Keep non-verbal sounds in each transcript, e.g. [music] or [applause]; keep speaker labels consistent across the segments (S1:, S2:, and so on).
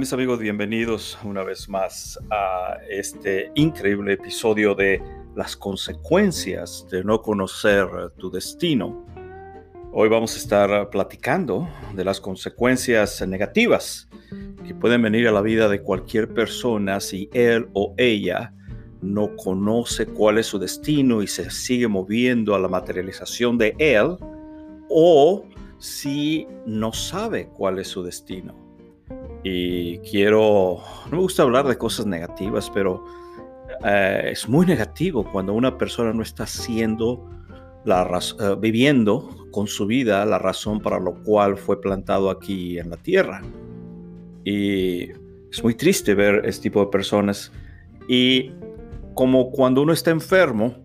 S1: Mis amigos? Bienvenidos una vez más a este increíble episodio de las consecuencias de no conocer tu destino. Hoy vamos a estar platicando de las consecuencias negativas que pueden venir a la vida de cualquier persona si él o ella no conoce cuál es su destino y se sigue moviendo a la materialización de él o si no sabe cuál es su destino y quiero, no me gusta hablar de cosas negativas, pero eh, es muy negativo cuando una persona no está siendo la uh, viviendo con su vida la razón para lo cual fue plantado aquí en la tierra. Y es muy triste ver este tipo de personas. Y como cuando uno está enfermo,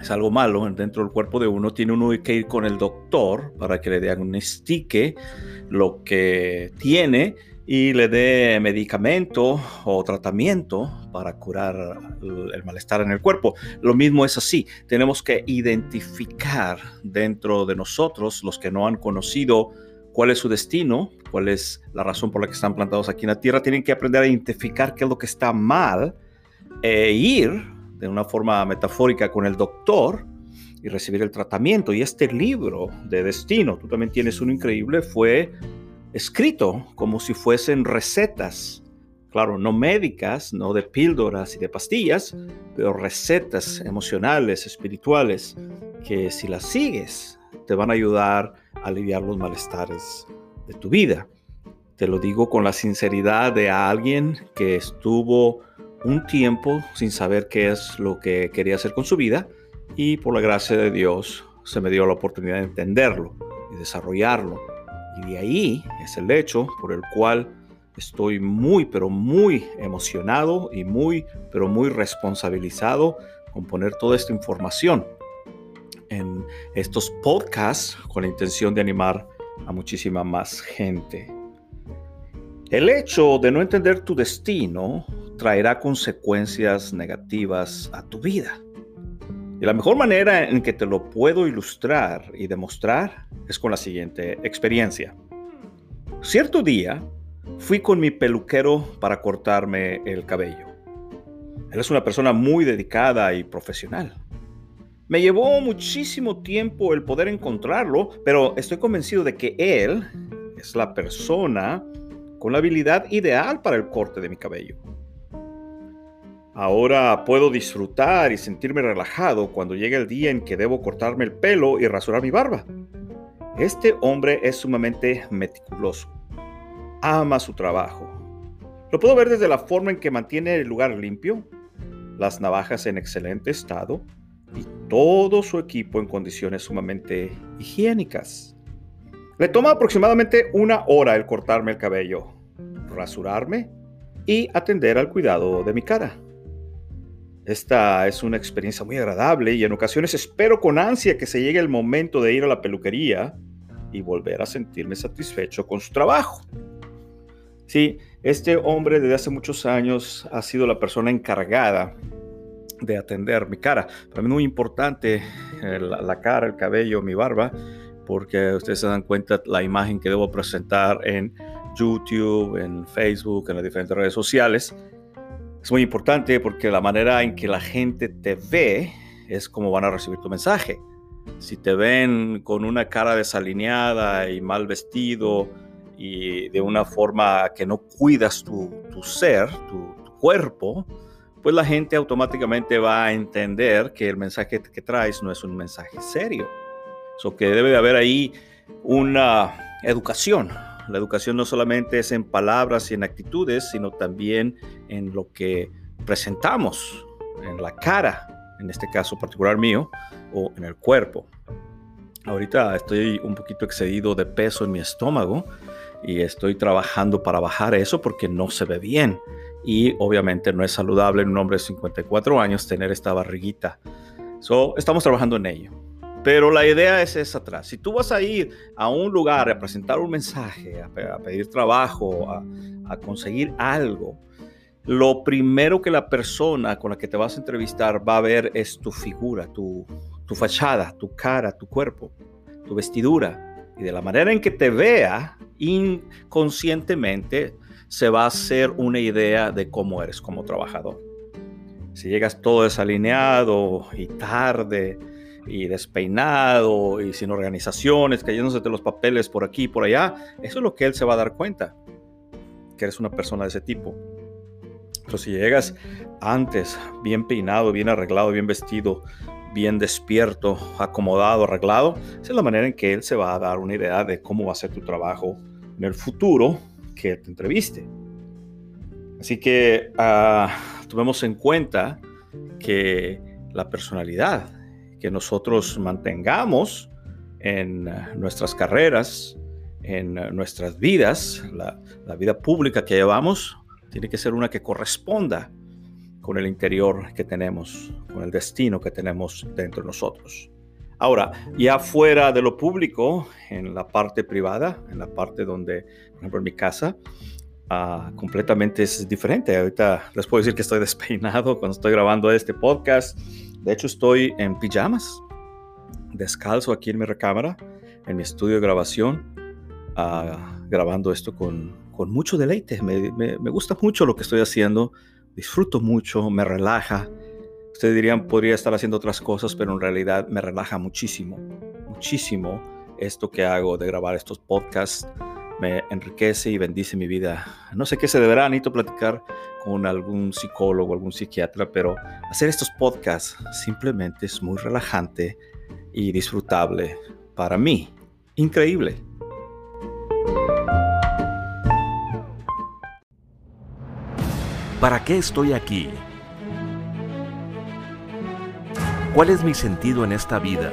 S1: es algo malo dentro del cuerpo de uno, tiene uno que ir con el doctor para que le diagnostique lo que tiene y le dé medicamento o tratamiento para curar el malestar en el cuerpo. Lo mismo es así, tenemos que identificar dentro de nosotros los que no han conocido cuál es su destino, cuál es la razón por la que están plantados aquí en la tierra, tienen que aprender a identificar qué es lo que está mal e ir de una forma metafórica con el doctor y recibir el tratamiento. Y este libro de destino, tú también tienes uno increíble, fue escrito como si fuesen recetas, claro, no médicas, no de píldoras y de pastillas, pero recetas emocionales, espirituales, que si las sigues te van a ayudar a aliviar los malestares de tu vida. Te lo digo con la sinceridad de alguien que estuvo un tiempo sin saber qué es lo que quería hacer con su vida y por la gracia de Dios se me dio la oportunidad de entenderlo y desarrollarlo y de ahí es el hecho por el cual estoy muy, pero muy emocionado y muy, pero muy responsabilizado con poner toda esta información en estos podcasts con la intención de animar a muchísima más gente. El hecho de no entender tu destino traerá consecuencias negativas a tu vida. Y la mejor manera en que te lo puedo ilustrar y demostrar es con la siguiente experiencia. Cierto día fui con mi peluquero para cortarme el cabello. Él es una persona muy dedicada y profesional. Me llevó muchísimo tiempo el poder encontrarlo, pero estoy convencido de que él es la persona con la habilidad ideal para el corte de mi cabello. Ahora puedo disfrutar y sentirme relajado cuando llegue el día en que debo cortarme el pelo y rasurar mi barba. Este hombre es sumamente meticuloso. Ama su trabajo. Lo puedo ver desde la forma en que mantiene el lugar limpio, las navajas en excelente estado y todo su equipo en condiciones sumamente higiénicas. Le toma aproximadamente una hora el cortarme el cabello, rasurarme y atender al cuidado de mi cara. Esta es una experiencia muy agradable y en ocasiones espero con ansia que se llegue el momento de ir a la peluquería y volver a sentirme satisfecho con su trabajo. Sí, este hombre desde hace muchos años ha sido la persona encargada de atender mi cara. Para mí es muy importante eh, la, cara, el cabello, mi barba, porque ustedes se dan cuenta la imagen que debo presentar en YouTube, en Facebook, en las diferentes redes sociales es muy importante porque la manera en que la gente te ve es como van a recibir tu mensaje. Si te ven con una cara desalineada y mal vestido y de una forma que no cuidas tu, ser, tu, cuerpo, pues la gente automáticamente va a entender que el mensaje que traes no es un mensaje serio. So que debe de haber ahí una educación, La educación no solamente es en palabras y en actitudes, sino también en lo que presentamos, en la cara, en este caso particular mío, o en el cuerpo. Ahorita estoy un poquito excedido de peso en mi estómago y estoy trabajando para bajar eso porque no se ve bien. Y obviamente no es saludable en un hombre de 54 años tener esta barriguita. So, estamos trabajando en ello. Pero la idea es esa atrás. Si tú vas a ir a un lugar a presentar un mensaje, a, pedir trabajo, a, conseguir algo, lo primero que la persona con la que te vas a entrevistar va a ver es tu figura, tu, tu fachada, tu cara, tu cuerpo, tu vestidura. Y de la manera en que te vea, inconscientemente se va a hacer una idea de cómo eres como trabajador. Si llegas todo desalineado y tarde, y despeinado y sin organizaciones, cayéndose de los papeles por aquí y por allá, eso es lo que él se va a dar cuenta, que eres una persona de ese tipo. Pero si llegas antes, bien peinado, bien arreglado, bien vestido, bien despierto, acomodado, arreglado, esa es la manera en que él se va a dar una idea de cómo va a ser tu trabajo en el futuro que te entreviste. Así que uh, tomemos en cuenta que la personalidad que nosotros mantengamos en eh, nuestras carreras, en eh, nuestras vidas, la, vida pública que llevamos, tiene que ser una que corresponda con el interior que tenemos, con el destino que tenemos dentro de nosotros. Ahora, ya fuera de lo público, en la parte privada, en la parte donde, por ejemplo, en mi casa, completamente es diferente. Ahorita les puedo decir que estoy [laughs] despeinado cuando estoy grabando este podcast. De hecho, estoy en pijamas, descalzo aquí en mi recámara, en mi estudio de grabación, ah, grabando esto con, mucho deleite. Me, me, gusta mucho lo que estoy haciendo, disfruto mucho, me relaja. Ustedes dirían, podría estar haciendo otras cosas, pero en realidad me relaja muchísimo, muchísimo esto que hago de grabar estos podcasts me enriquece y bendice mi vida. No sé qué se deberá, necesito platicar con algún psicólogo, algún psiquiatra, pero hacer estos podcasts simplemente es muy relajante y disfrutable para mí. Increíble.
S2: ¿Para qué estoy aquí? ¿Cuál es mi sentido en esta vida?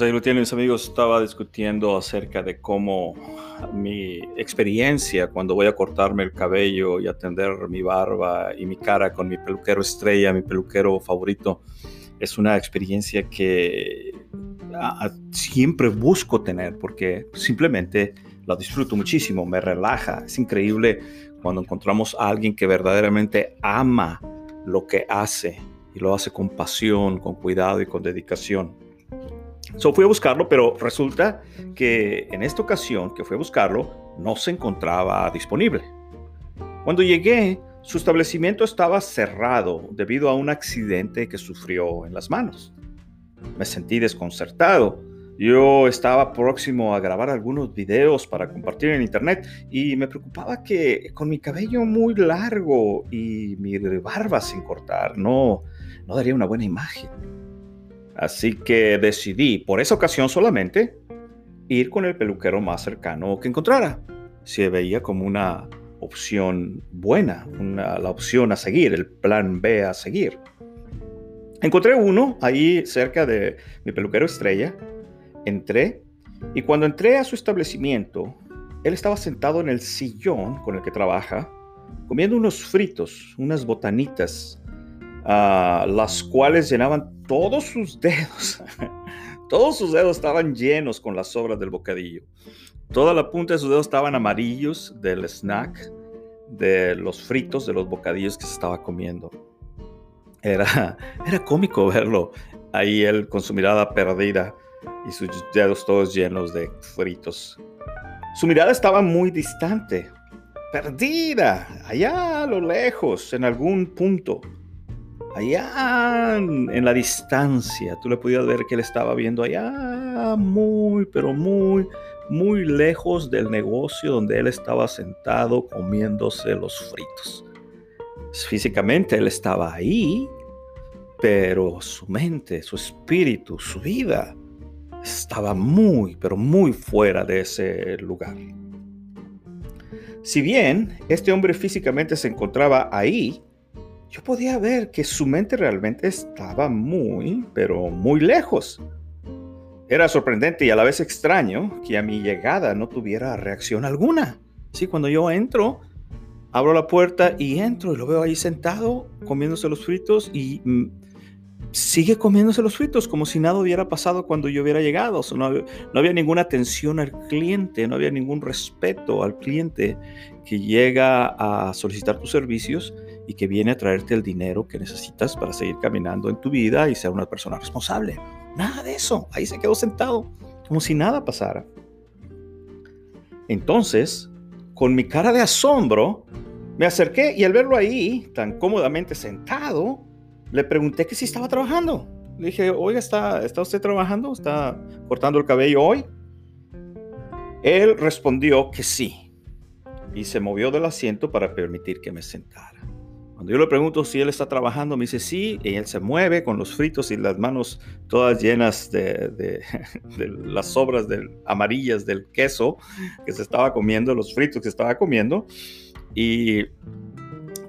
S1: Pues ahí lo tienen mis amigos, estaba discutiendo acerca de cómo mi experiencia cuando voy a cortarme el cabello y atender mi barba y mi cara con mi peluquero estrella, mi peluquero favorito, es una experiencia que siempre busco tener porque simplemente la disfruto muchísimo, me relaja, es increíble cuando encontramos a alguien que verdaderamente ama lo que hace y lo hace con pasión, con cuidado y con dedicación. So fui a buscarlo, pero resulta que en esta ocasión que fui a buscarlo, no se encontraba disponible. Cuando llegué, su establecimiento estaba cerrado debido a un accidente que sufrió en las manos. Me sentí desconcertado. Yo estaba próximo a grabar algunos videos para compartir en internet y me preocupaba que con mi cabello muy largo y mi barba sin cortar no, no daría una buena imagen. Así que decidí, por esa ocasión solamente, ir con el peluquero más cercano que encontrara. Se veía como una opción buena, la opción a seguir, el plan B a seguir. Encontré uno ahí cerca de mi peluquero estrella. Entré y cuando entré a su establecimiento, él estaba sentado en el sillón con el que trabaja, comiendo unos fritos, unas botanitas, las cuales llenaban todos sus dedos, [laughs] Todos sus dedos estaban llenos con las sobras del bocadillo. Toda la punta de sus dedos estaban amarillos del snack, de los fritos, de los bocadillos que se estaba comiendo. Era, [laughs] era cómico verlo ahí él con su mirada perdida y sus dedos todos llenos de fritos. Su mirada estaba muy distante, perdida, allá a lo lejos, en algún punto. Allá en la distancia, tú le podías ver que él estaba viendo allá muy, pero muy, muy lejos del negocio donde él estaba sentado comiéndose los fritos. Físicamente él estaba ahí, pero su mente, su espíritu, su vida estaba muy, pero muy fuera de ese lugar. Si bien este hombre físicamente se encontraba ahí, yo podía ver que su mente realmente estaba muy, pero muy lejos. Era sorprendente y a la vez extraño que a mi llegada no tuviera reacción alguna. Sí, cuando yo entro, abro la puerta y entro y lo veo ahí sentado comiéndose los fritos y mm, sigue comiéndose los fritos como si nada hubiera pasado cuando yo hubiera llegado. no, había, no, había, ninguna atención al cliente, no había ningún respeto al cliente que llega a solicitar tus servicios y que viene a traerte el dinero que necesitas para seguir caminando en tu vida y ser una persona responsable. Nada de eso. Ahí se quedó sentado como si nada pasara. Entonces, con mi cara de asombro, me acerqué y al verlo ahí, tan cómodamente sentado, le pregunté que si estaba trabajando. Le dije, oiga, ¿está, ¿está usted trabajando? ¿Está cortando el cabello hoy? Él respondió que sí y se movió del asiento para permitir que me sentara. Cuando yo le pregunto si él está trabajando, me dice sí, y él se mueve con los fritos y las manos todas llenas de, de, [laughs] de las sobras del, amarillas del queso que se estaba comiendo, los fritos que estaba comiendo. Y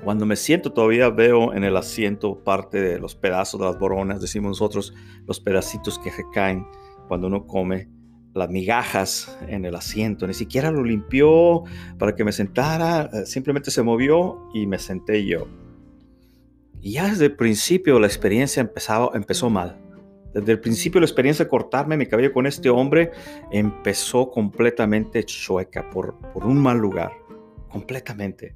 S1: cuando me siento todavía veo en el asiento parte de los pedazos de las boronas, decimos nosotros, los pedacitos que recaen cuando uno come, las migajas en el asiento. Ni siquiera lo limpió para que me sentara, simplemente se movió y me senté yo. Ya desde el principio la experiencia empezaba, empezó mal. Desde el principio la experiencia de cortarme mi cabello con este hombre empezó completamente chueca por, por un mal lugar. Completamente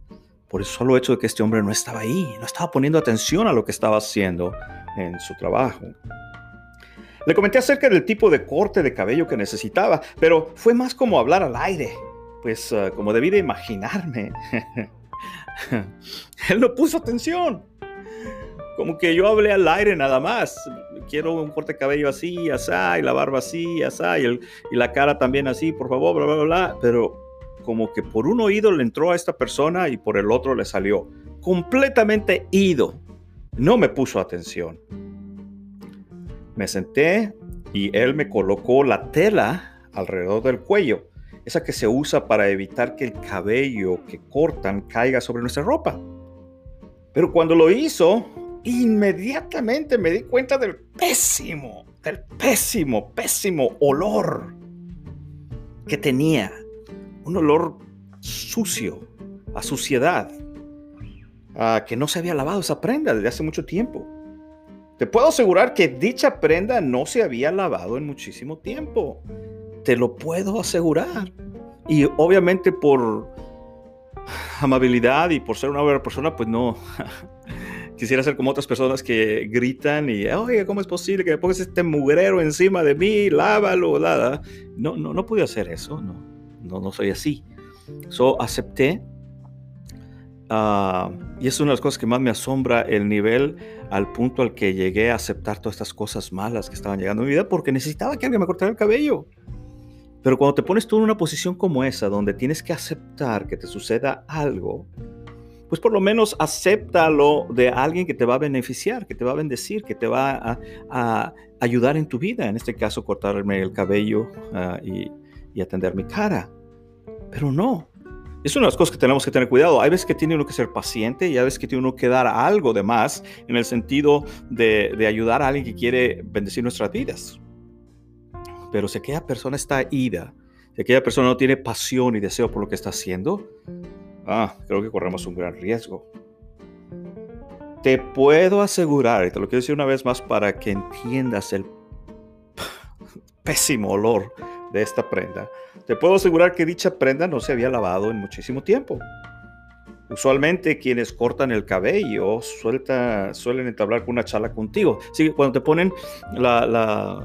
S1: por el solo hecho de que este hombre no estaba ahí, no estaba poniendo atención a lo que estaba haciendo en su trabajo. Le comenté acerca del tipo de corte de cabello que necesitaba, pero fue más como hablar al aire, pues uh, como debí de imaginarme. [laughs] Él no puso atención. Como que yo hablé al aire nada más. Quiero un corte de cabello así, así, y la barba así, así, y, el, y la cara también así, por favor, bla, bla, bla. Pero como que por un oído le entró a esta persona y por el otro le salió. Completamente ido. No me puso atención. Me senté y él me colocó la tela alrededor del cuello, esa que se usa para evitar que el cabello que cortan caiga sobre nuestra ropa. Pero cuando lo hizo, inmediatamente me di cuenta del pésimo, del pésimo, pésimo olor que tenía un olor sucio, a suciedad, a que no se había lavado esa prenda desde hace mucho tiempo. Te puedo asegurar que dicha prenda no se había lavado en muchísimo tiempo. Te lo puedo asegurar. Y obviamente por amabilidad y por ser una buena persona, pues no [laughs] quisiera ser como otras personas que gritan y, oye, ¿cómo es posible que me pongas este mugrero encima de mí? Lávalo, nada. No, no, no pude hacer eso, no no, no soy así. So acepté. Uh, y es una de las cosas que más me asombra el nivel al punto al que llegué a aceptar todas estas cosas malas que estaban llegando a mi vida porque necesitaba que alguien me cortara el cabello. Pero cuando te pones tú en una posición como esa, donde tienes que aceptar que te suceda algo, pues por lo menos acéptalo de alguien que te va a beneficiar, que te va a bendecir, que te va a, ayudar en tu vida. En este caso, cortarme el cabello uh, y, y atender mi cara. Pero no. Es una de las cosas que tenemos que tener cuidado. Hay veces que tiene uno que ser paciente y hay veces que tiene uno que dar algo de más en el sentido de, de ayudar a alguien que quiere bendecir nuestras vidas. Pero si aquella persona está ida, si aquella persona no tiene pasión y deseo por lo que está haciendo, ah, creo que corremos un gran riesgo. Te puedo asegurar, y te lo quiero decir una vez más para que entiendas el [laughs] pésimo olor de esta prenda, te puedo asegurar que dicha prenda no se había lavado en muchísimo tiempo. Usualmente quienes cortan el cabello suelta, suelen entablar con una charla contigo. Así cuando te ponen la,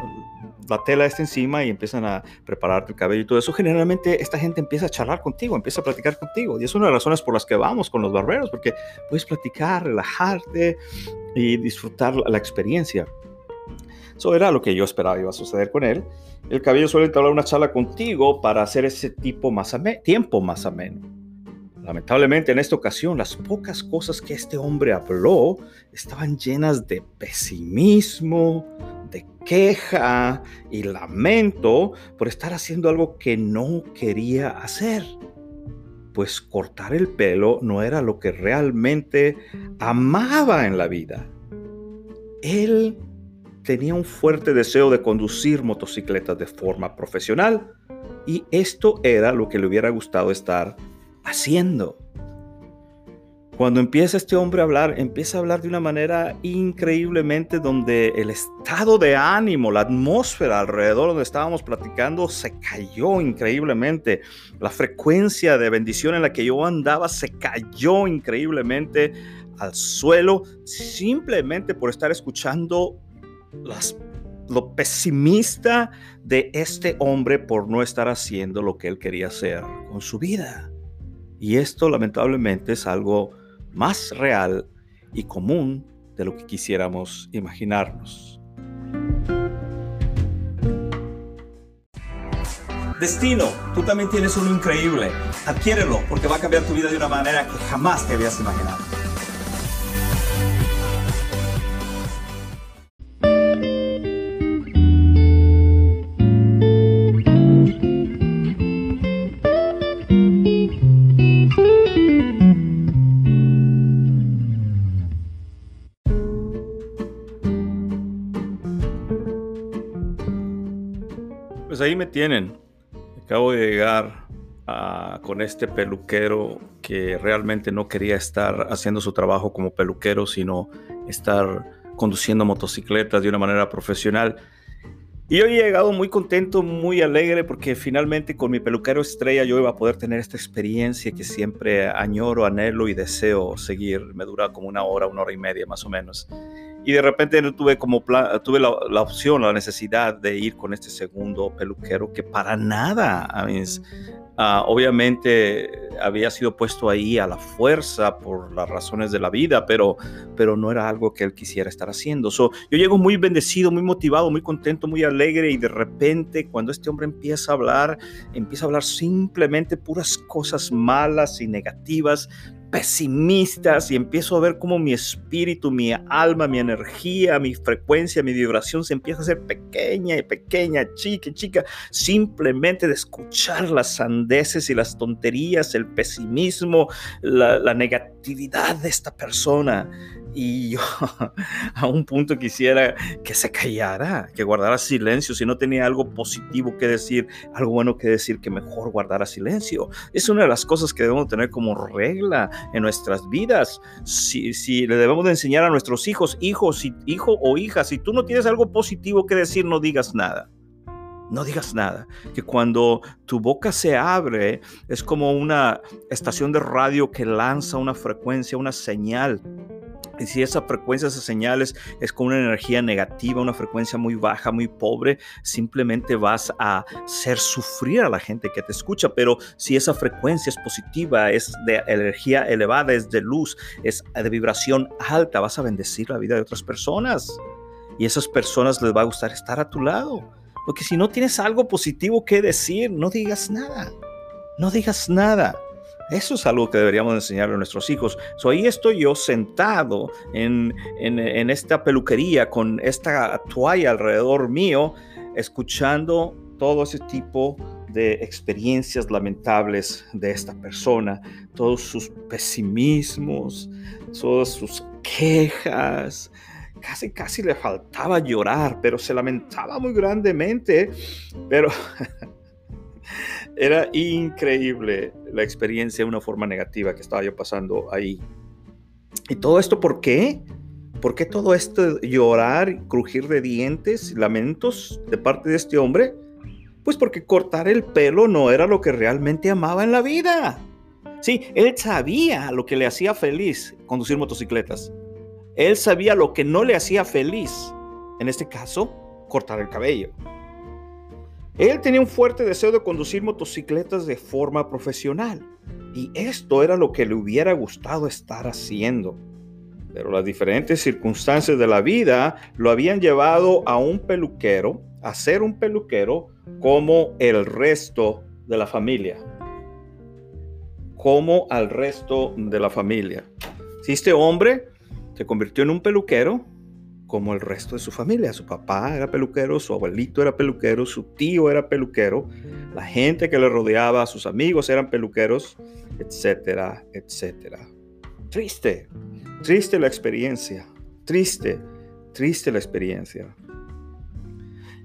S1: la tela esta encima y empiezan a prepararte el cabello y todo eso, generalmente esta gente empieza a charlar contigo, empieza a platicar contigo. Y es una de las razones por las que vamos con los barberos, porque puedes platicar, relajarte y disfrutar la experiencia. Eso era lo que yo esperaba iba a suceder con él. El cabello suele entablar una charla contigo para hacer ese tipo más tiempo más ameno. Lamentablemente en esta ocasión las pocas cosas que este hombre habló estaban llenas de pesimismo, queja y lamento por estar haciendo algo que no quería hacer. Pues cortar el pelo no era lo que realmente amaba en la vida. Él tenía un fuerte deseo de conducir motocicletas de forma profesional y esto era lo que le hubiera gustado estar haciendo. Cuando empieza este hombre a hablar, empieza a hablar de una manera increíblemente donde el estado de ánimo, la atmósfera alrededor donde estábamos platicando se cayó increíblemente. La frecuencia de bendición en la que yo andaba se cayó increíblemente al suelo simplemente por estar escuchando las, lo pesimista de este hombre por no estar haciendo lo que él quería hacer con su vida. Y esto lamentablemente es algo más real y común de lo que quisiéramos imaginarnos. Destino, tú también tienes uno increíble. Adquiérelo porque va a cambiar tu vida de una manera que jamás te habías imaginado. Pues ahí me tienen. Acabo de llegar ah, con este peluquero que realmente no quería estar haciendo su trabajo como peluquero, sino estar conduciendo motocicletas de una manera profesional. Y yo he llegado muy contento, muy alegre, porque finalmente con mi peluquero estrella yo iba a poder tener esta experiencia que siempre añoro, anhelo y deseo seguir. Me dura como una hora, una hora y media más o menos y de repente tuve como tuve la, la, opción, la necesidad de ir con este segundo peluquero que para nada, uh, obviamente había sido puesto ahí a la fuerza por las razones de la vida, pero, pero no era algo que él quisiera estar haciendo. So, yo llego muy bendecido, muy motivado, muy contento, muy alegre y de repente cuando este hombre empieza a hablar, empieza a hablar simplemente puras cosas malas y negativas, pesimistas y empiezo a ver cómo mi espíritu, mi alma, mi energía, mi frecuencia, mi vibración se empieza a hacer pequeña y pequeña, chica, chica, simplemente de escuchar las sandeces y las tonterías, el pesimismo, la, la negatividad de esta persona. Y yo [laughs] a un punto quisiera que se callara, que guardara silencio. Si no tenía algo positivo que decir, algo bueno que decir, que mejor guardara silencio. Es una de las cosas que debemos tener como regla en nuestras vidas. Si, si le debemos de enseñar a nuestros hijos, hijos, hijo o hija, si tú no tienes algo positivo que decir, no digas nada. No digas nada. Que cuando tu boca se abre es como una estación de radio que lanza una frecuencia, una señal y si esa frecuencia, esas señales es con una energía negativa, una frecuencia muy baja, muy pobre, simplemente vas a hacer sufrir a la gente que te escucha. Pero si esa frecuencia es positiva, es de energía elevada, es de luz, es de vibración alta, vas a bendecir la vida de otras personas. Y esas personas les va a gustar estar a tu lado. Porque si no tienes algo positivo que decir, no digas nada. No digas nada. Eso es algo que deberíamos enseñarle a nuestros hijos. So, ahí estoy yo sentado en, en, esta peluquería con esta toalla alrededor mío, escuchando todo ese tipo de experiencias lamentables de esta persona, todos sus pesimismos, todas sus quejas. Casi, casi le faltaba llorar, pero se lamentaba muy grandemente. Pero [laughs] Era increíble la experiencia de una forma negativa que estaba yo pasando ahí. ¿Y todo esto por qué? ¿Por qué todo esto llorar, crujir de dientes, lamentos de parte de este hombre? Pues porque cortar el pelo no era lo que realmente amaba en la vida. Sí, él sabía lo que le hacía feliz conducir motocicletas. Él sabía lo que no le hacía feliz. En este caso, cortar el cabello. Él tenía un fuerte deseo de conducir motocicletas de forma profesional. Y esto era lo que le hubiera gustado estar haciendo. Pero las diferentes circunstancias de la vida lo habían llevado a un peluquero, a ser un peluquero como el resto de la familia. Como al resto de la familia. Si este hombre se convirtió en un peluquero, como el resto de su familia. Su papá era peluquero, su abuelito era peluquero, su tío era peluquero, la gente que le rodeaba, sus amigos eran peluqueros, etcétera, etcétera. Triste, triste la experiencia, triste, triste la experiencia.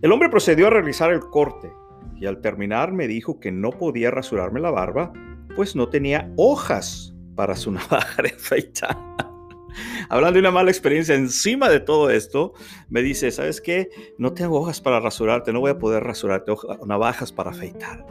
S1: El hombre procedió a realizar el corte y al terminar me dijo que no podía rasurarme la barba, pues no tenía hojas para su [laughs] navaja de afeitar. [laughs] Hablando de una mala experiencia encima de todo esto, me dice, ¿sabes qué? No tengo hojas para rasurarte, no voy a poder rasurarte, navajas para afeitar.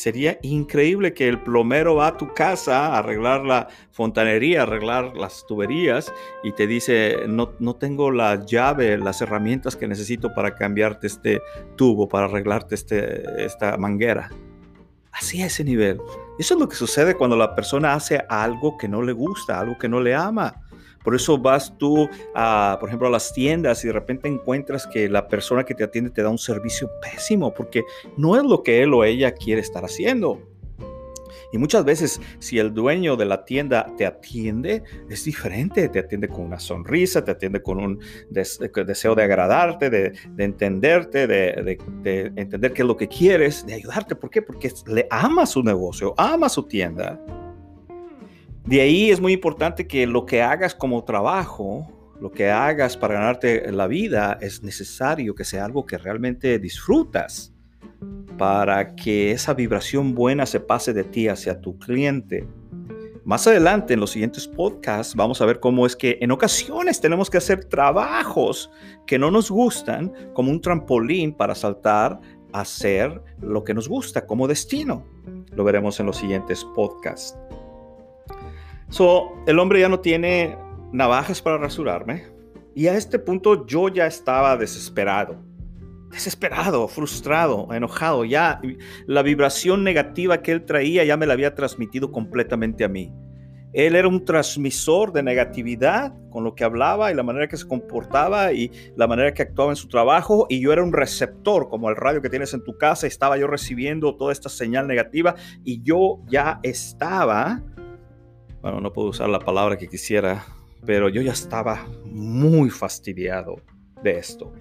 S1: Sería increíble que el plomero va a tu casa a arreglar la fontanería, arreglar las tuberías y te dice, no, no tengo la llave, las herramientas que necesito para cambiarte este tubo, para arreglarte este, esta manguera. Así a ese nivel. Eso es lo que sucede cuando la persona hace algo que no le gusta, algo que no le ama. Por eso vas tú, por ejemplo, a las tiendas y de repente encuentras que la persona que te atiende te da un servicio pésimo porque no es lo que él o ella quiere estar haciendo. Y muchas veces si el dueño de la tienda te atiende, es diferente, te atiende con una sonrisa, te atiende con un deseo de agradarte, de, entenderte, de, de, entender qué es lo que quieres, de ayudarte. ¿Por qué? Porque le ama su negocio, ama su tienda. De ahí es muy importante que lo que hagas como trabajo, lo que hagas para ganarte la vida, es necesario que sea algo que realmente disfrutas para que esa vibración buena se pase de ti hacia tu cliente. Más adelante en los siguientes podcasts vamos a ver cómo es que en ocasiones tenemos que hacer trabajos que no nos gustan como un trampolín para saltar a hacer lo que nos gusta como destino. Lo veremos en los siguientes podcasts. So, el hombre ya no tiene navajas para rasurarme y a este punto yo ya estaba desesperado desesperado, frustrado, enojado. Ya la vibración negativa que él traía ya me la había transmitido completamente a mí. Él era un transmisor de negatividad con lo que hablaba y la manera que se comportaba y la manera que actuaba en su trabajo y yo era un receptor como el radio que tienes en tu casa. Estaba yo recibiendo toda esta señal negativa y yo ya estaba, bueno, no puedo usar la palabra que quisiera, pero yo ya estaba muy fastidiado de esto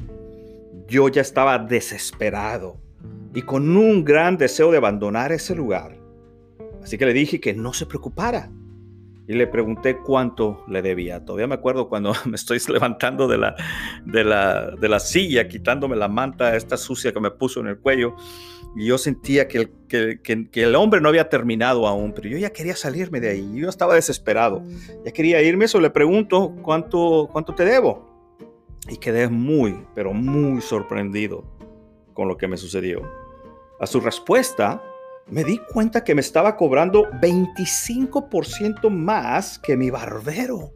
S1: yo ya estaba desesperado y con un gran deseo de abandonar ese lugar. Así que le dije que no se preocupara. Y le pregunté cuánto le debía. Todavía me acuerdo cuando [laughs] me estoy levantando de la, de la, de la silla, quitándome la manta esta sucia que me puso en el cuello. Y yo sentía que el, que, que, el hombre no había terminado aún, pero yo ya quería salirme de ahí. Yo estaba desesperado. Ya quería irme, eso le pregunto, ¿cuánto, cuánto te debo? Y quedé muy, pero muy sorprendido con lo que me sucedió. A su respuesta, me di cuenta que me estaba cobrando 25% más que mi barbero.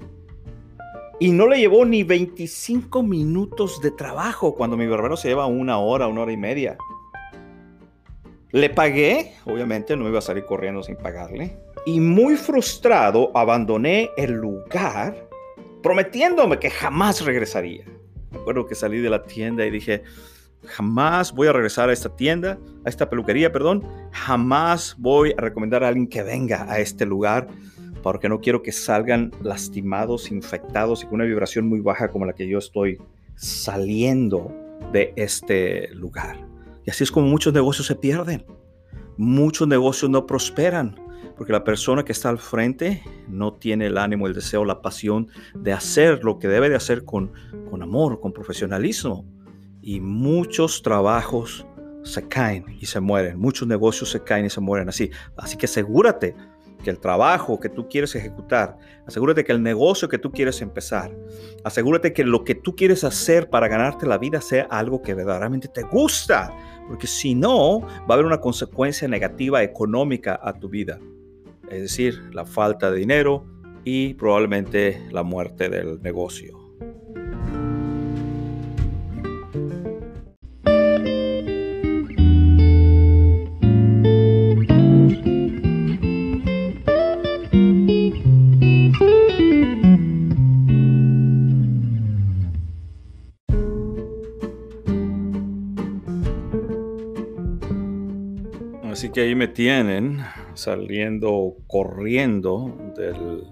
S1: Y no le llevó ni 25 minutos de trabajo cuando mi barbero se lleva una hora, una hora y media. Le pagué, obviamente no iba a salir corriendo sin pagarle. Y muy frustrado abandoné el lugar prometiéndome que jamás regresaría. Me acuerdo que salí de la tienda y dije, jamás voy a regresar a esta tienda, a esta peluquería, perdón, jamás voy a recomendar a alguien que venga a este lugar porque no quiero que salgan lastimados, infectados y con una vibración muy baja como la que yo estoy saliendo de este lugar. Y así es como muchos negocios se pierden. Muchos negocios no prosperan porque la persona que está al frente no tiene el ánimo, el deseo, la pasión de hacer lo que debe de hacer con, con amor, con profesionalismo. Y muchos trabajos se caen y se mueren, muchos negocios se caen y se mueren así. Así que asegúrate que el trabajo que tú quieres ejecutar, asegúrate que el negocio que tú quieres empezar, asegúrate que lo que tú quieres hacer para ganarte la vida sea algo que verdaderamente te gusta, porque si no, va a haber una consecuencia negativa económica a tu vida, es decir, la falta de dinero y probablemente la muerte del negocio. Que ahí me tienen saliendo corriendo del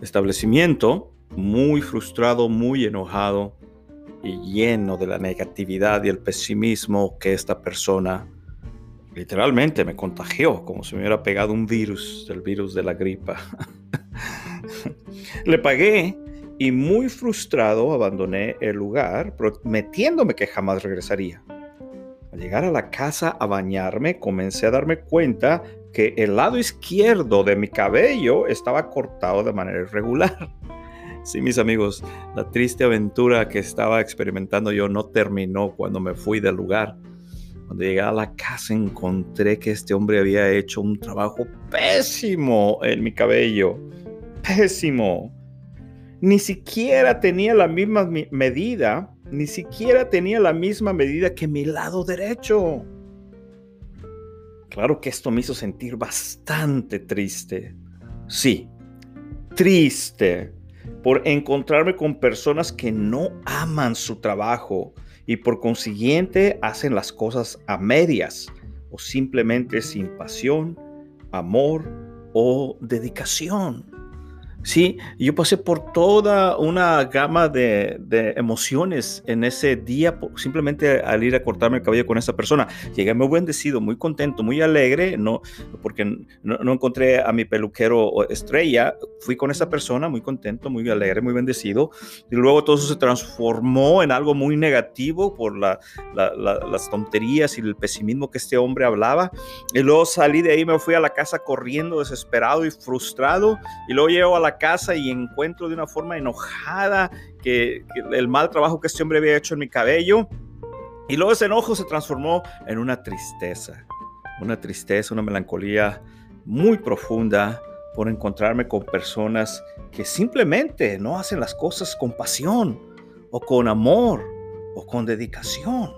S1: establecimiento, muy frustrado, muy enojado y lleno de la negatividad y el pesimismo que esta persona literalmente me contagió, como si me hubiera pegado un virus, el virus de la gripa. [laughs] Le pagué y muy frustrado abandoné el lugar, prometiéndome que jamás regresaría. Al llegar a la casa a bañarme, comencé a darme cuenta que el lado izquierdo de mi cabello estaba cortado de manera irregular. [laughs] Sí, mis amigos, la triste aventura que estaba experimentando yo no terminó cuando me fui del lugar. Cuando llegué a la casa encontré que este hombre había hecho un trabajo pésimo en mi cabello. Pésimo. Ni siquiera tenía la misma medida ni siquiera tenía la misma medida que mi lado derecho. Claro que esto me hizo sentir bastante triste. Sí, triste por encontrarme con personas que no aman su trabajo y por consiguiente hacen las cosas a medias o simplemente sin pasión, amor o dedicación. Sí, yo pasé por toda una gama de, emociones en ese día, simplemente al ir a cortarme el cabello con esa persona. Llegué muy bendecido, muy contento, muy alegre, no, porque no, encontré a mi peluquero estrella. Fui con esa persona muy contento, muy alegre, muy bendecido. Y luego todo eso se transformó en algo muy negativo por las tonterías y el pesimismo que este hombre hablaba. Y luego salí de ahí, me fui a la casa corriendo, desesperado y frustrado. Y luego llego a la casa y encuentro de una forma enojada que, el mal trabajo que este hombre había hecho en mi cabello. Y luego ese enojo se transformó en una tristeza, una tristeza, una melancolía muy profunda por encontrarme con personas que simplemente no hacen las cosas con pasión o con amor o con dedicación.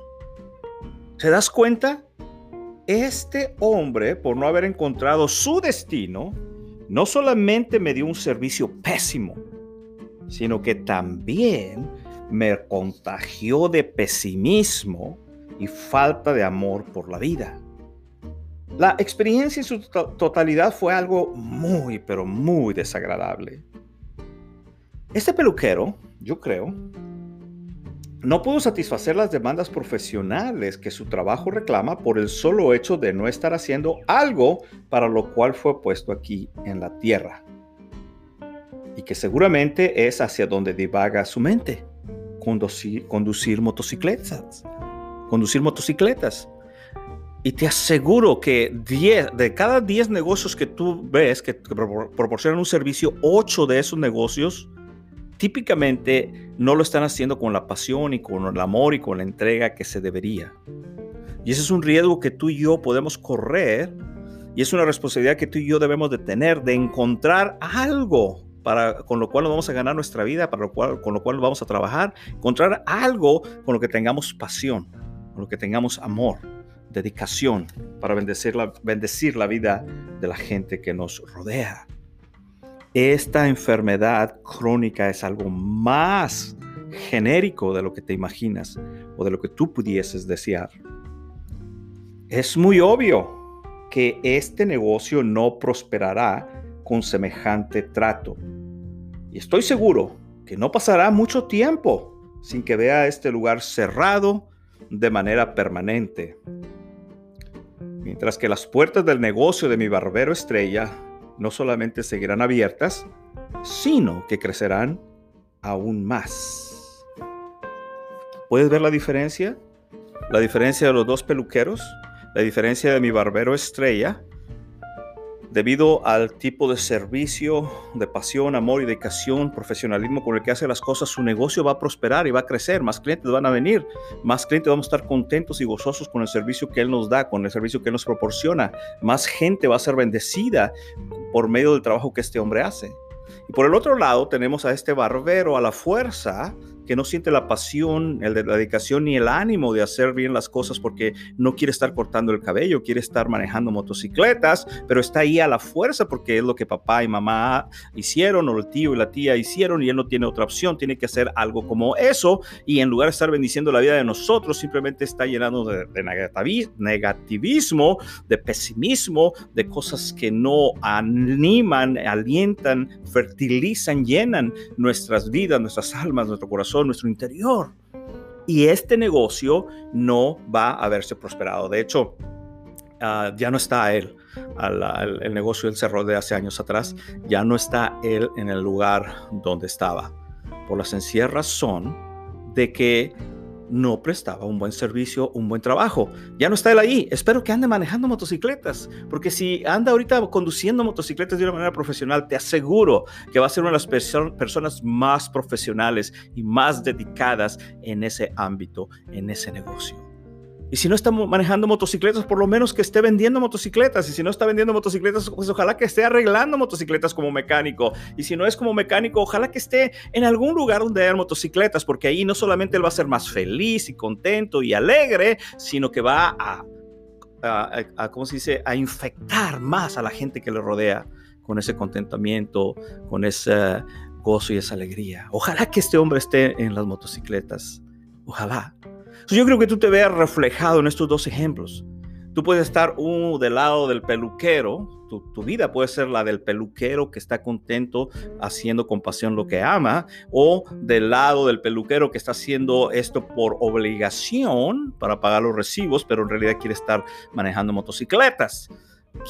S1: ¿Se das cuenta? Este hombre, por no haber encontrado su destino, no solamente me dio un servicio pésimo, sino que también me contagió de pesimismo y falta de amor por la vida. La experiencia en su totalidad fue algo muy, pero muy desagradable. Este peluquero, yo creo, no pudo satisfacer las demandas profesionales que su trabajo reclama por el solo hecho de no estar haciendo algo para lo cual fue puesto aquí en la tierra. Y que seguramente es hacia donde divaga su mente. Conducir, motocicletas. Conducir motocicletas. Y te aseguro que 10, de cada 10 negocios que tú ves que proporcionan un servicio, 8 de esos negocios típicamente no lo están haciendo con la pasión y con el amor y con la entrega que se debería. Y ese es un riesgo que tú y yo podemos correr y es una responsabilidad que tú y yo debemos de tener, de encontrar algo para, con lo cual nos vamos a ganar nuestra vida, para lo cual, con lo cual vamos a trabajar, encontrar algo con lo que tengamos pasión, con lo que tengamos amor, dedicación, para bendecir la, bendecir la vida de la gente que nos rodea esta enfermedad crónica es algo más genérico de lo que te imaginas o de lo que tú pudieses desear. Es muy obvio que este negocio no prosperará con semejante trato. Y estoy seguro que no pasará mucho tiempo sin que vea este lugar cerrado de manera permanente. Mientras que las puertas del negocio de mi barbero estrella no solamente seguirán abiertas, sino que crecerán aún más. ¿Puedes ver la diferencia? La diferencia de los dos peluqueros, la diferencia de mi barbero estrella debido al tipo de servicio, de pasión, amor y dedicación, profesionalismo con el que hace las cosas, su negocio va a prosperar y va a crecer, más clientes van a venir, más clientes vamos a estar contentos y gozosos con el servicio que Él nos da, con el servicio que Él nos proporciona, más gente va a ser bendecida por medio del trabajo que este hombre hace. Y por el otro lado tenemos a este barbero a la fuerza que no siente la pasión, la dedicación ni el ánimo de hacer bien las cosas porque no quiere estar cortando el cabello, quiere estar manejando motocicletas, pero está ahí a la fuerza porque es lo que papá y mamá hicieron o el tío y la tía hicieron y él no tiene otra opción, tiene que hacer algo como eso y en lugar de estar bendiciendo la vida de nosotros, simplemente está llenando de, negativismo, de pesimismo, de cosas que no animan, alientan, fertilizan, llenan nuestras vidas, nuestras almas, nuestro corazón nuestro interior. Y este negocio no va a haberse prosperado. De hecho, ah, ya no está él. el negocio del cerró de hace años atrás. Ya no está él en el lugar donde estaba. Por la sencilla razón de que no prestaba un buen servicio, un buen trabajo. Ya no está él ahí. Espero que ande manejando motocicletas, porque si anda ahorita conduciendo motocicletas de una manera profesional, te aseguro que va a ser una de las personas más profesionales y más dedicadas en ese ámbito, en ese negocio. Y si no está manejando motocicletas, por lo menos que esté vendiendo motocicletas. Y si no está vendiendo motocicletas, pues ojalá que esté arreglando motocicletas como mecánico. Y si no es como mecánico, ojalá que esté en algún lugar donde haya motocicletas, porque ahí no solamente él va a ser más feliz y contento y alegre, sino que va a, a, ¿cómo se dice?, a infectar más a la gente que le rodea con ese contentamiento, con ese gozo y esa alegría. Ojalá que este hombre esté en las motocicletas. Ojalá yo creo que tú te veas reflejado en estos dos ejemplos. Tú puedes estar uno del lado del peluquero, tu, vida puede ser la del peluquero que está contento haciendo con pasión lo que ama, o del lado del peluquero que está haciendo esto por obligación para pagar los recibos, pero en realidad quiere estar manejando motocicletas.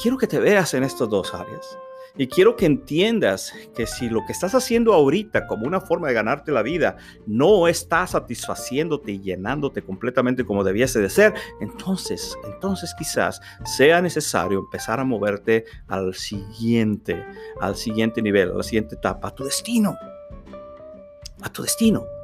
S1: Quiero que te veas en estas dos áreas. Y quiero que entiendas que si lo que estás haciendo ahorita como una forma de ganarte la vida no está satisfaciéndote y llenándote completamente como debiese de ser, entonces, entonces quizás sea necesario empezar a moverte al siguiente, al siguiente nivel, a la siguiente etapa, a tu destino, a tu destino.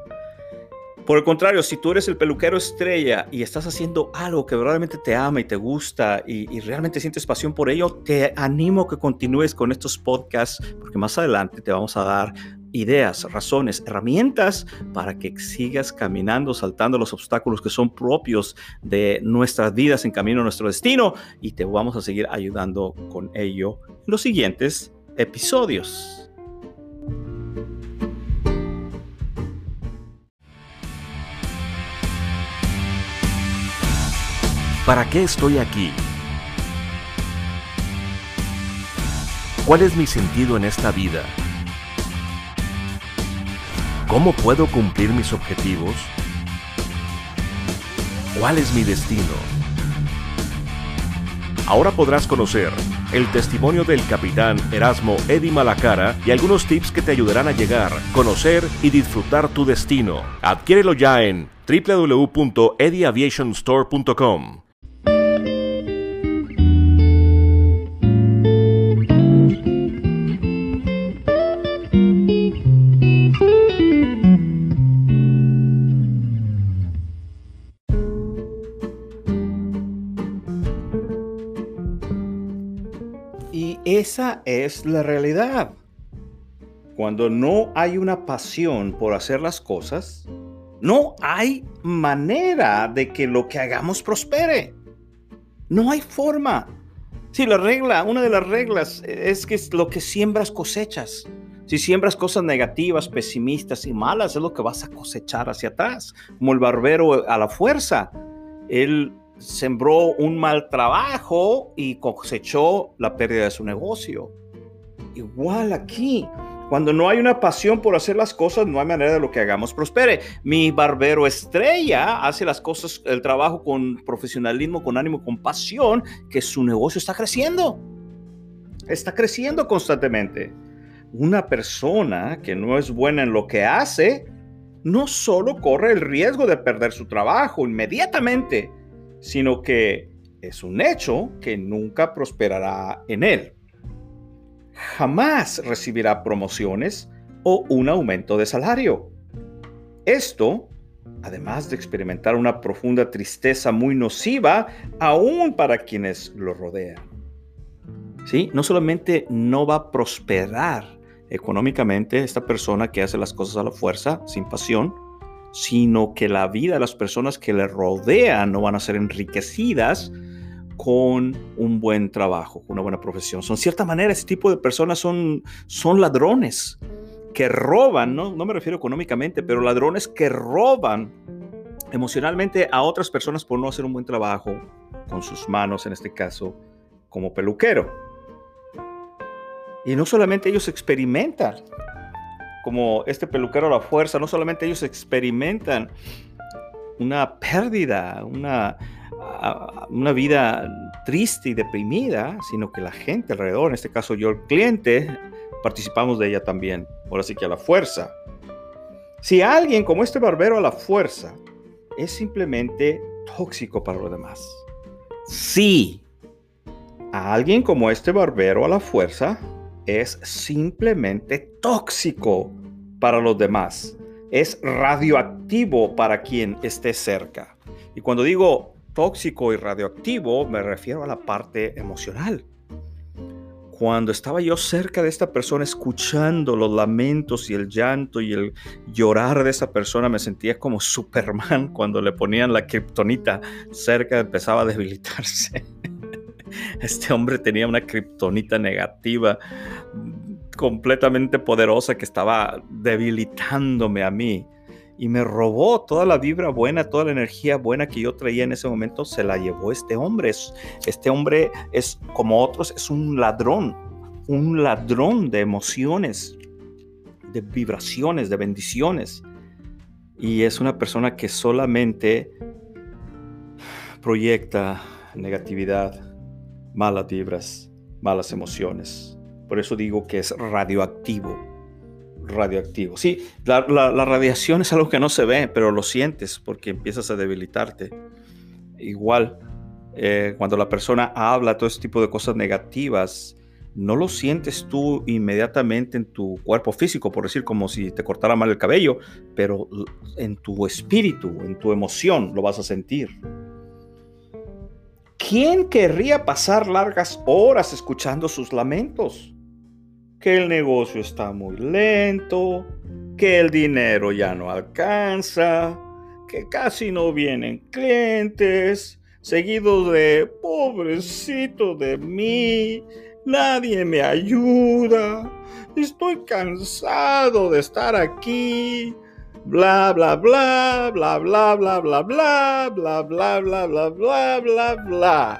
S1: Por el contrario, si tú eres el peluquero estrella y estás haciendo algo que verdaderamente te ama y te gusta y, realmente sientes pasión por ello, te animo a que continúes con estos podcasts porque más adelante te vamos a dar ideas, razones, herramientas para que sigas caminando, saltando los obstáculos que son propios de nuestras vidas en camino a nuestro destino y te vamos a seguir ayudando con ello en los siguientes episodios.
S2: ¿Para qué estoy aquí? ¿Cuál es mi sentido en esta vida? ¿Cómo puedo cumplir mis objetivos? ¿Cuál es mi destino? Ahora podrás conocer el testimonio del capitán Erasmo Eddy Malacara y algunos tips que te ayudarán a llegar, conocer y disfrutar tu destino. Adquiérelo ya en www.edyaviationstore.com.
S1: Esa es la realidad. Cuando no hay una pasión por hacer las cosas, no hay manera de que lo que hagamos prospere. No hay forma. Si la regla, una de las reglas es que lo que siembras cosechas. Si siembras cosas negativas, pesimistas y malas, es lo que vas a cosechar hacia atrás. Como el barbero a la fuerza. Él sembró un mal trabajo y cosechó la pérdida de su negocio. Igual aquí, cuando no hay una pasión por hacer las cosas, no hay manera de lo que hagamos prospere. Mi barbero estrella hace las cosas, el trabajo con profesionalismo, con ánimo, con pasión, que su negocio está creciendo. Está creciendo constantemente. Una persona que no es buena en lo que hace, no solo corre el riesgo de perder su trabajo inmediatamente, sino que es un hecho que nunca prosperará en él. jamás recibirá promociones o un aumento de salario. Esto, además de experimentar una profunda tristeza muy nociva, aún para quienes lo rodean. ¿Sí? No solamente no va a prosperar económicamente esta persona que hace las cosas a la fuerza, sin pasión, sino que la vida de las personas que le rodean no van a ser enriquecidas con un buen trabajo, con una buena profesión. Son cierta manera, ese tipo de personas son, son ladrones que roban, ¿no? no me refiero económicamente, pero ladrones que roban emocionalmente a otras personas por no hacer un buen trabajo con sus manos, en este caso, como peluquero. Y no solamente ellos experimentan como este peluquero a la fuerza, no solamente ellos experimentan una pérdida, una, una vida triste y deprimida, sino que la gente alrededor, en este caso yo el cliente, participamos de ella también. Ahora sí que a la fuerza. Si alguien como este barbero a la fuerza es simplemente tóxico para los demás. Sí, a alguien como este barbero a la fuerza es simplemente tóxico para los demás. Es radioactivo para quien esté cerca. Y cuando digo tóxico y radioactivo, me refiero a la parte emocional. Cuando estaba yo cerca de esta persona, escuchando los lamentos y el llanto y el llorar de esa persona, me sentía como Superman cuando le ponían la kriptonita cerca, empezaba a debilitarse. [laughs] Este hombre tenía una kriptonita negativa completamente poderosa que estaba debilitándome a mí y me robó toda la vibra buena, toda la energía buena que yo traía en ese momento, se la llevó este hombre. Este hombre es como otros, es un ladrón, un ladrón de emociones, de vibraciones, de bendiciones. Y es una persona que solamente proyecta negatividad, malas vibras, malas emociones. Por eso digo que es radioactivo. Radioactivo. Sí, la, radiación es algo que no se ve, pero lo sientes porque empiezas a debilitarte. Igual, eh, cuando la persona habla todo ese tipo de cosas negativas, no lo sientes tú inmediatamente en tu cuerpo físico, por decir como si te cortara mal el cabello, pero en tu espíritu, en tu emoción lo vas a sentir. ¿Quién querría pasar largas horas escuchando sus lamentos? Que el negocio está muy lento, que el dinero ya no alcanza, que casi no vienen clientes, seguido de pobrecito de mí, nadie me ayuda, estoy cansado de estar aquí, bla bla bla bla bla bla bla bla bla bla bla bla bla bla bla.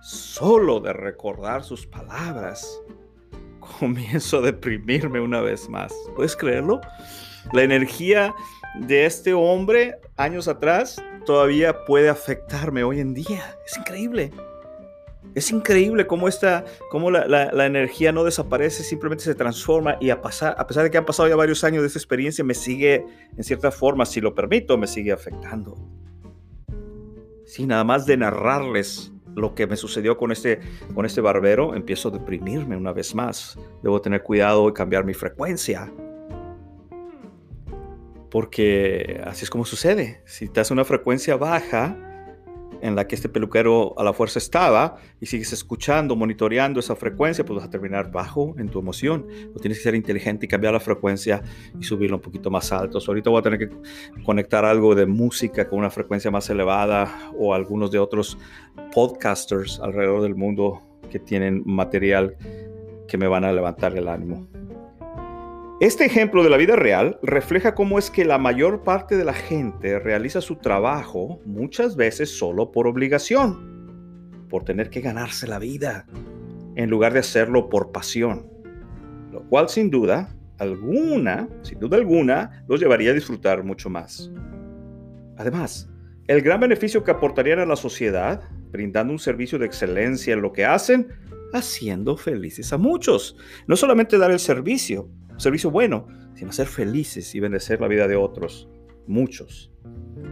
S1: Solo de recordar sus palabras, comienzo a deprimirme una vez más. ¿Puedes creerlo? La energía de este hombre años atrás todavía puede afectarme hoy en día. Es increíble. Es increíble cómo, esta, cómo la, energía no desaparece, simplemente se transforma y a, pasar, a pesar de que han pasado ya varios años de esta experiencia, me sigue, en cierta forma, si lo permito, me sigue afectando. Sí, nada más de narrarles lo que me sucedió con este, con este barbero, empiezo a deprimirme una vez más. Debo tener cuidado y cambiar mi frecuencia. Porque así es como sucede. Si te hace una frecuencia baja, en la que este peluquero a la fuerza estaba y sigues escuchando, monitoreando esa frecuencia, pues vas a terminar bajo en tu emoción. O tienes que ser inteligente y cambiar la frecuencia y subirlo un poquito más alto. ahorita voy a tener que conectar algo de música con una frecuencia más elevada o algunos de otros podcasters alrededor del mundo que tienen material que me van a levantar el ánimo. Este ejemplo de la vida real refleja cómo es que la mayor parte de la gente realiza su trabajo muchas veces solo por obligación, por tener que ganarse la vida, en lugar de hacerlo por pasión, lo cual sin duda alguna, sin duda alguna, los llevaría a disfrutar mucho más. Además, el gran beneficio que aportarían a la sociedad, brindando un servicio de excelencia en lo que hacen, haciendo felices a muchos. No solamente dar el servicio, servicio bueno, sino ser felices y bendecir la vida de otros, muchos.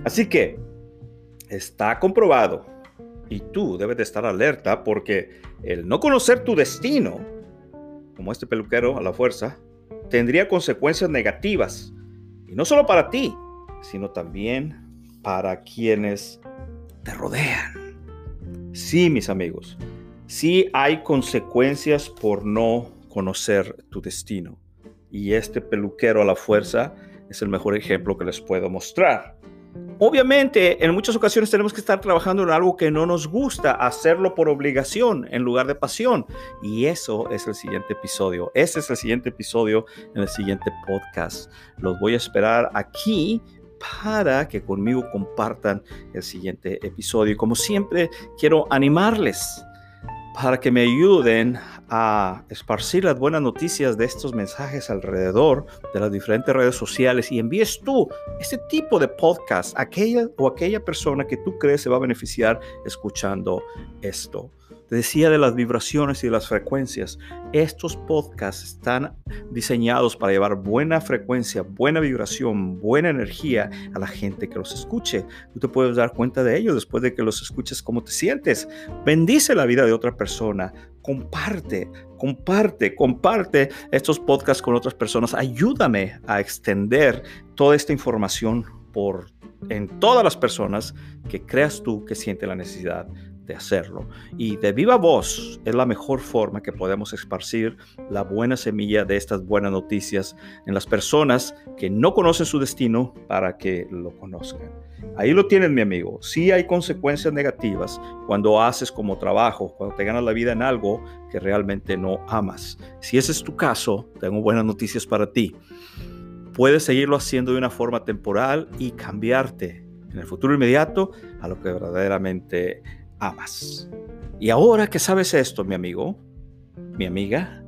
S1: Así que está comprobado y tú debes de estar alerta porque el no conocer tu destino como este peluquero a la fuerza, tendría consecuencias negativas. Y no solo para ti, sino también para quienes te rodean. Sí, mis amigos, sí hay consecuencias por no conocer tu destino. Y este peluquero a la fuerza es el mejor ejemplo que les puedo mostrar. Obviamente, en muchas ocasiones tenemos que estar trabajando en algo que no nos gusta, hacerlo por obligación en lugar de pasión. Y eso es el siguiente episodio. Ese es el siguiente episodio en el siguiente podcast. Los voy a esperar aquí para que conmigo compartan el siguiente episodio. Y como siempre, quiero animarles para que me ayuden a esparcir las buenas noticias de estos mensajes alrededor de las diferentes redes sociales y envíes tú este tipo de podcast a aquella o aquella persona que tú crees se va a beneficiar escuchando esto decía de las vibraciones y de las frecuencias. Estos podcasts están diseñados para llevar buena frecuencia, buena vibración, buena energía a la gente que los escuche. Tú te puedes dar cuenta de ello después de que los escuches cómo te sientes. Bendice la vida de otra persona. Comparte, comparte, comparte estos podcasts con otras personas. Ayúdame a extender toda esta información por en todas las personas que creas tú que sienten la necesidad hacerlo. Y de viva voz es la mejor forma que podemos esparcir la buena semilla de estas buenas noticias en las personas que no conocen su destino para que lo conozcan. Ahí lo tienes, mi amigo. Sí hay consecuencias negativas cuando haces como trabajo, cuando te ganas la vida en algo que realmente no amas. Si ese es tu caso, tengo buenas noticias para ti. Puedes seguirlo haciendo de una forma temporal y cambiarte en el futuro inmediato a lo que verdaderamente amas. Y ahora que sabes esto, mi amigo, mi amiga,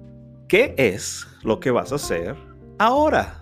S1: ¿qué es lo que vas a hacer ahora?